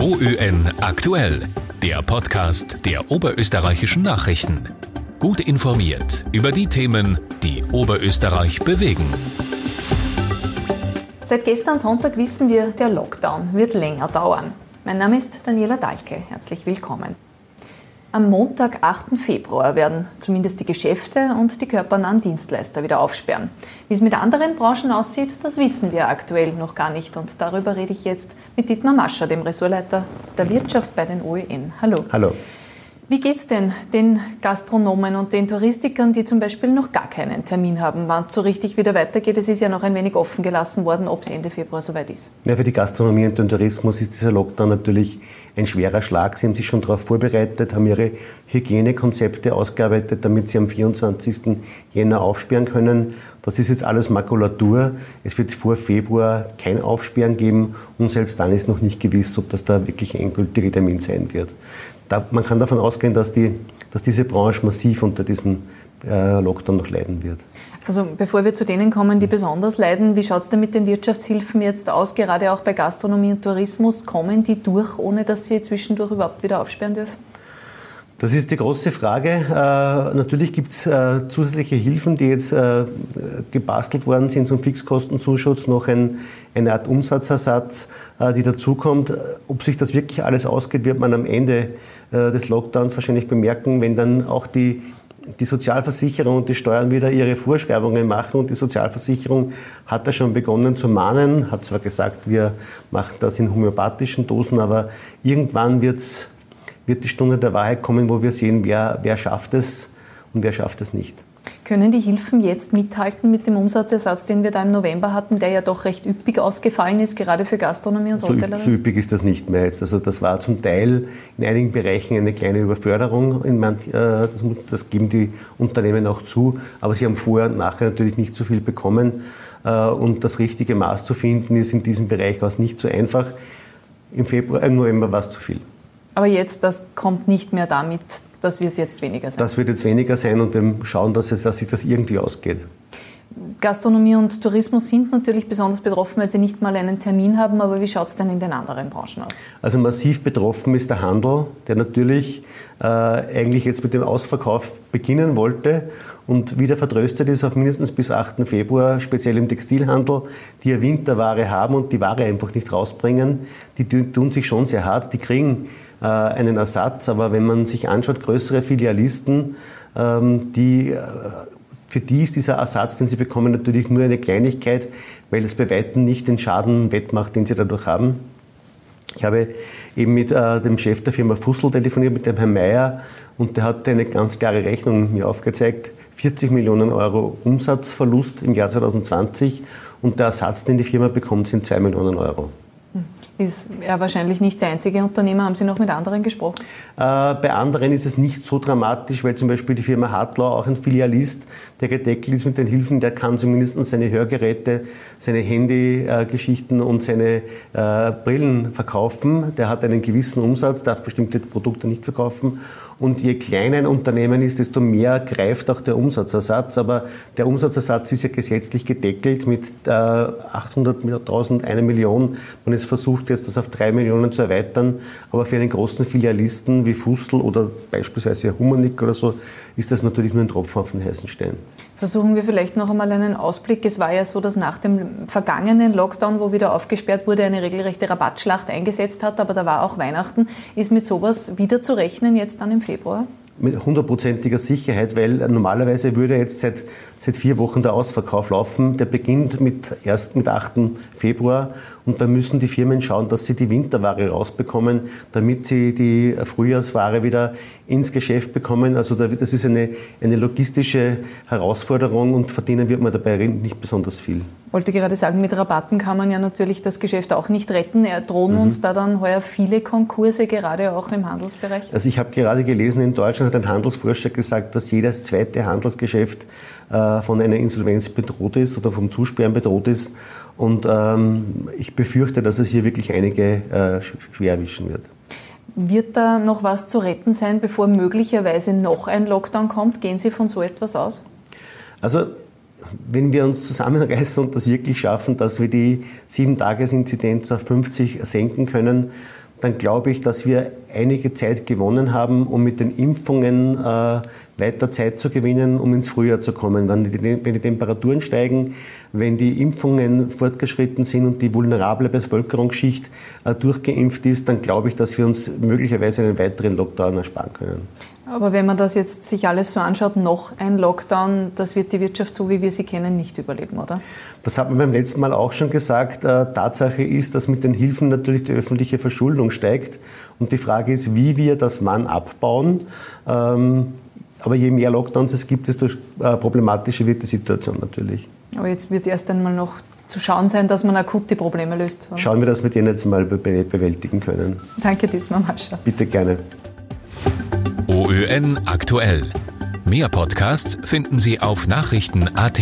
OÖN aktuell, der Podcast der oberösterreichischen Nachrichten. Gut informiert über die Themen, die Oberösterreich bewegen. Seit gestern Sonntag wissen wir, der Lockdown wird länger dauern. Mein Name ist Daniela Dahlke. Herzlich willkommen. Am Montag, 8. Februar, werden zumindest die Geschäfte und die körpernahen Dienstleister wieder aufsperren. Wie es mit anderen Branchen aussieht, das wissen wir aktuell noch gar nicht. Und darüber rede ich jetzt mit Dietmar Mascher, dem Ressortleiter der Wirtschaft bei den OEN. Hallo. Hallo. Wie geht es denn den Gastronomen und den Touristikern, die zum Beispiel noch gar keinen Termin haben, wann es so richtig wieder weitergeht? Es ist ja noch ein wenig offen gelassen worden, ob es Ende Februar soweit ist. Ja, für die Gastronomie und den Tourismus ist dieser Lockdown natürlich ein schwerer Schlag. Sie haben sich schon darauf vorbereitet, haben ihre Hygienekonzepte ausgearbeitet, damit sie am 24. Jänner aufsperren können. Das ist jetzt alles Makulatur. Es wird vor Februar kein Aufsperren geben und selbst dann ist noch nicht gewiss, ob das da wirklich ein endgültiger Termin sein wird da, man kann davon ausgehen, dass, die, dass diese Branche massiv unter diesem äh, Lockdown noch leiden wird. Also bevor wir zu denen kommen, die besonders leiden, wie schaut es denn mit den Wirtschaftshilfen jetzt aus, gerade auch bei Gastronomie und Tourismus? Kommen die durch, ohne dass sie zwischendurch überhaupt wieder aufsperren dürfen? Das ist die große Frage. Äh, natürlich gibt es äh, zusätzliche Hilfen, die jetzt äh, gebastelt worden sind zum Fixkostenzuschuss, noch ein, eine Art Umsatzersatz, die dazukommt. Ob sich das wirklich alles ausgeht, wird man am Ende des Lockdowns wahrscheinlich bemerken, wenn dann auch die die Sozialversicherung und die Steuern wieder ihre Vorschreibungen machen und die Sozialversicherung hat da schon begonnen zu mahnen, hat zwar gesagt, wir machen das in homöopathischen Dosen, aber irgendwann wird's, wird die Stunde der Wahrheit kommen, wo wir sehen, wer, wer schafft es und wer schafft es nicht. Können die Hilfen jetzt mithalten mit dem Umsatzersatz, den wir da im November hatten, der ja doch recht üppig ausgefallen ist, gerade für Gastronomie und Hotellerie? So, üppig ist das nicht mehr jetzt. Also das war zum Teil in einigen Bereichen eine kleine Überförderung. Äh, das geben die Unternehmen auch zu. Aber sie haben vorher und nachher natürlich nicht so viel bekommen. Äh, und das richtige Maß zu finden, ist in diesem Bereich auch nicht so einfach. Im, Februar, im November war es zu viel. Aber jetzt, das kommt nicht mehr damit, das wird jetzt weniger sein. Das wird jetzt weniger sein und wir schauen, dass, es, dass sich das irgendwie ausgeht. Gastronomie und Tourismus sind natürlich besonders betroffen, weil sie nicht mal einen Termin haben. Aber wie schaut es denn in den anderen Branchen aus? Also massiv betroffen ist der Handel, der natürlich äh, eigentlich jetzt mit dem Ausverkauf beginnen wollte und wieder vertröstet ist auf mindestens bis 8. Februar, speziell im Textilhandel, die ja Winterware haben und die Ware einfach nicht rausbringen. Die tun sich schon sehr hart. Die kriegen einen Ersatz. Aber wenn man sich anschaut, größere Filialisten, ähm, die, äh, für die ist dieser Ersatz, den sie bekommen, natürlich nur eine Kleinigkeit, weil es bei weitem nicht den Schaden wettmacht, den sie dadurch haben. Ich habe eben mit äh, dem Chef der Firma Fussel telefoniert, mit dem Herrn Mayer, und der hat eine ganz klare Rechnung mir aufgezeigt. 40 Millionen Euro Umsatzverlust im Jahr 2020 und der Ersatz, den die Firma bekommt, sind 2 Millionen Euro ist ja wahrscheinlich nicht der einzige Unternehmer. Haben Sie noch mit anderen gesprochen? Äh, bei anderen ist es nicht so dramatisch, weil zum Beispiel die Firma Hartlau auch ein Filialist, der gedeckelt ist mit den Hilfen, der kann zumindest seine Hörgeräte, seine Handygeschichten und seine äh, Brillen verkaufen. Der hat einen gewissen Umsatz, darf bestimmte Produkte nicht verkaufen. Und je kleiner ein Unternehmen ist, desto mehr greift auch der Umsatzersatz. Aber der Umsatzersatz ist ja gesetzlich gedeckelt mit äh, 800.000, eine Million. Man ist versucht jetzt, das auf drei Millionen zu erweitern. Aber für einen großen Filialisten wie Fussel oder beispielsweise Humanik oder so, ist das natürlich nur ein Tropfen auf den heißen Stein. Versuchen wir vielleicht noch einmal einen Ausblick. Es war ja so, dass nach dem vergangenen Lockdown, wo wieder aufgesperrt wurde, eine regelrechte Rabattschlacht eingesetzt hat, aber da war auch Weihnachten. Ist mit sowas wieder zu rechnen jetzt dann im Februar? Mit hundertprozentiger Sicherheit, weil normalerweise würde jetzt seit, seit vier Wochen der Ausverkauf laufen. Der beginnt mit, erst mit 8. Februar und da müssen die Firmen schauen, dass sie die Winterware rausbekommen, damit sie die Frühjahrsware wieder ins Geschäft bekommen. Also das ist eine, eine logistische Herausforderung und verdienen wird man dabei nicht besonders viel. Ich wollte gerade sagen, mit Rabatten kann man ja natürlich das Geschäft auch nicht retten. Drohen mhm. uns da dann heuer viele Konkurse, gerade auch im Handelsbereich? Also ich habe gerade gelesen, in Deutschland hat ein Handelsforscher gesagt, dass jedes zweite Handelsgeschäft äh, von einer Insolvenz bedroht ist oder vom Zusperren bedroht ist. Und ähm, ich befürchte, dass es hier wirklich einige äh, schwer erwischen wird. Wird da noch was zu retten sein, bevor möglicherweise noch ein Lockdown kommt? Gehen Sie von so etwas aus? Also wenn wir uns zusammenreißen und das wirklich schaffen, dass wir die 7-Tages-Inzidenz auf 50 senken können, dann glaube ich, dass wir einige Zeit gewonnen haben, um mit den Impfungen äh, weiter Zeit zu gewinnen, um ins Frühjahr zu kommen. Wenn die, wenn die, Temperaturen steigen, wenn die Impfungen fortgeschritten sind und die vulnerable Bevölkerungsschicht äh, durchgeimpft ist, dann glaube ich, dass wir uns möglicherweise einen weiteren Lockdown ersparen können. Aber wenn man das jetzt sich alles so anschaut, noch ein Lockdown, das wird die Wirtschaft so, wie wir sie kennen, nicht überleben, oder? Das hat man beim letzten Mal auch schon gesagt. Äh, Tatsache ist, dass mit den Hilfen natürlich die öffentliche Verschuldung steigt. Und die Frage ist, wie wir das Mann abbauen. Ähm, aber je mehr Lockdowns es gibt, desto äh, problematischer wird die Situation natürlich. Aber jetzt wird erst einmal noch zu schauen sein, dass man akut die Probleme löst. Schauen wir, dass wir den jetzt mal bewältigen können. Danke, Dietmar Mascher. Bitte gerne. OÖN aktuell. Mehr Podcasts finden Sie auf Nachrichten.at.